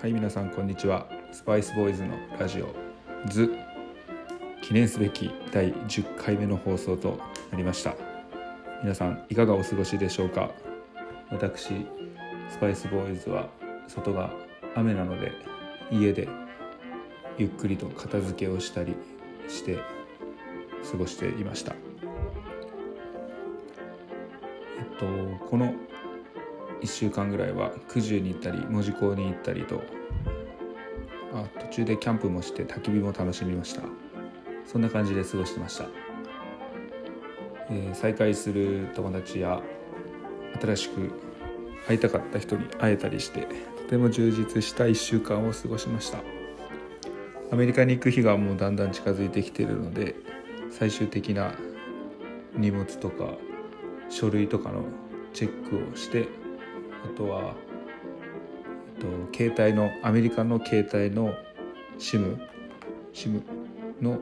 はい皆さんこんにちは。スパイスボーイズのラジオズ記念すべき第10回目の放送となりました。皆さんいかがお過ごしでしょうか？私スパイスボーイズは外が雨なので家でゆっくりと片付けをしたりして過ごしていました。えっとこの1週間ぐらいは九十に行ったり門司港に行ったりと途中でキャンプもして焚き火も楽しみました。そんな感じで過ごしてました、えー、再会する友達や新しく会いたかった人に会えたりしてとても充実した1週間を過ごしました。アメリカに行く日がもうだんだん近づいてきているので最終的な荷物とか書類とかのチェックをしてあとは、えっと、携帯のアメリカの携帯の SIM, SIM の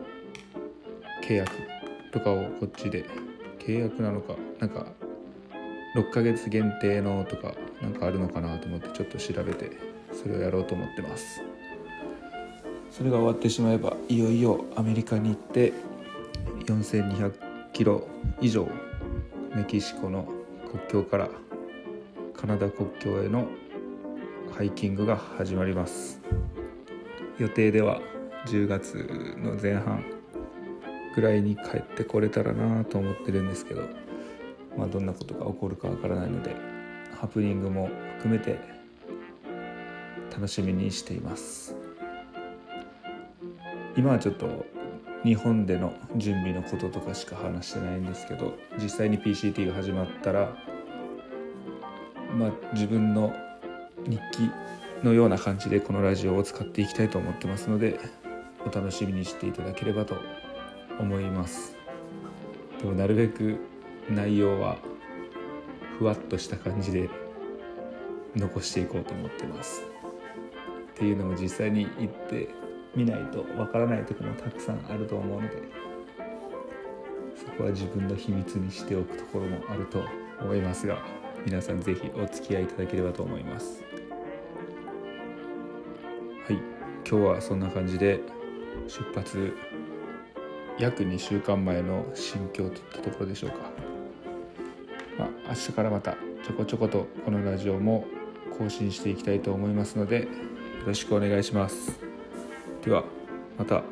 契約とかをこっちで契約なのかなんか6ヶ月限定のとかなんかあるのかなと思ってちょっと調べてそれをやろうと思ってます。それが終わってしまえばいよいよアメリカに行って4200キロ以上メキシコの国境からカナダ国境へのハイキングが始まります。予定では10月の前半ぐらいに帰ってこれたらなと思ってるんですけど、まあ、どんなことが起こるかわからないのでハプニングも含めて楽しみにしています。今はちょっと日本での準備のこととかしか話してないんですけど実際に PCT が始まったらまあ、自分の日記のような感じでこのラジオを使っていきたいと思ってますのでお楽しみにしていただければと思います。でもなるべく内容はふわっとした感じで残していこうと思ってます。っていうのも実際に行ってみないとわからないとこもたくさんあると思うのでそこは自分の秘密にしておくところもあると思いますが皆さん是非お付き合いいただければと思います。はい。今日はそんな感じで出発約2週間前の心境といったところでしょうか。まあ明日からまたちょこちょことこのラジオも更新していきたいと思いますのでよろしくお願いします。ではまた。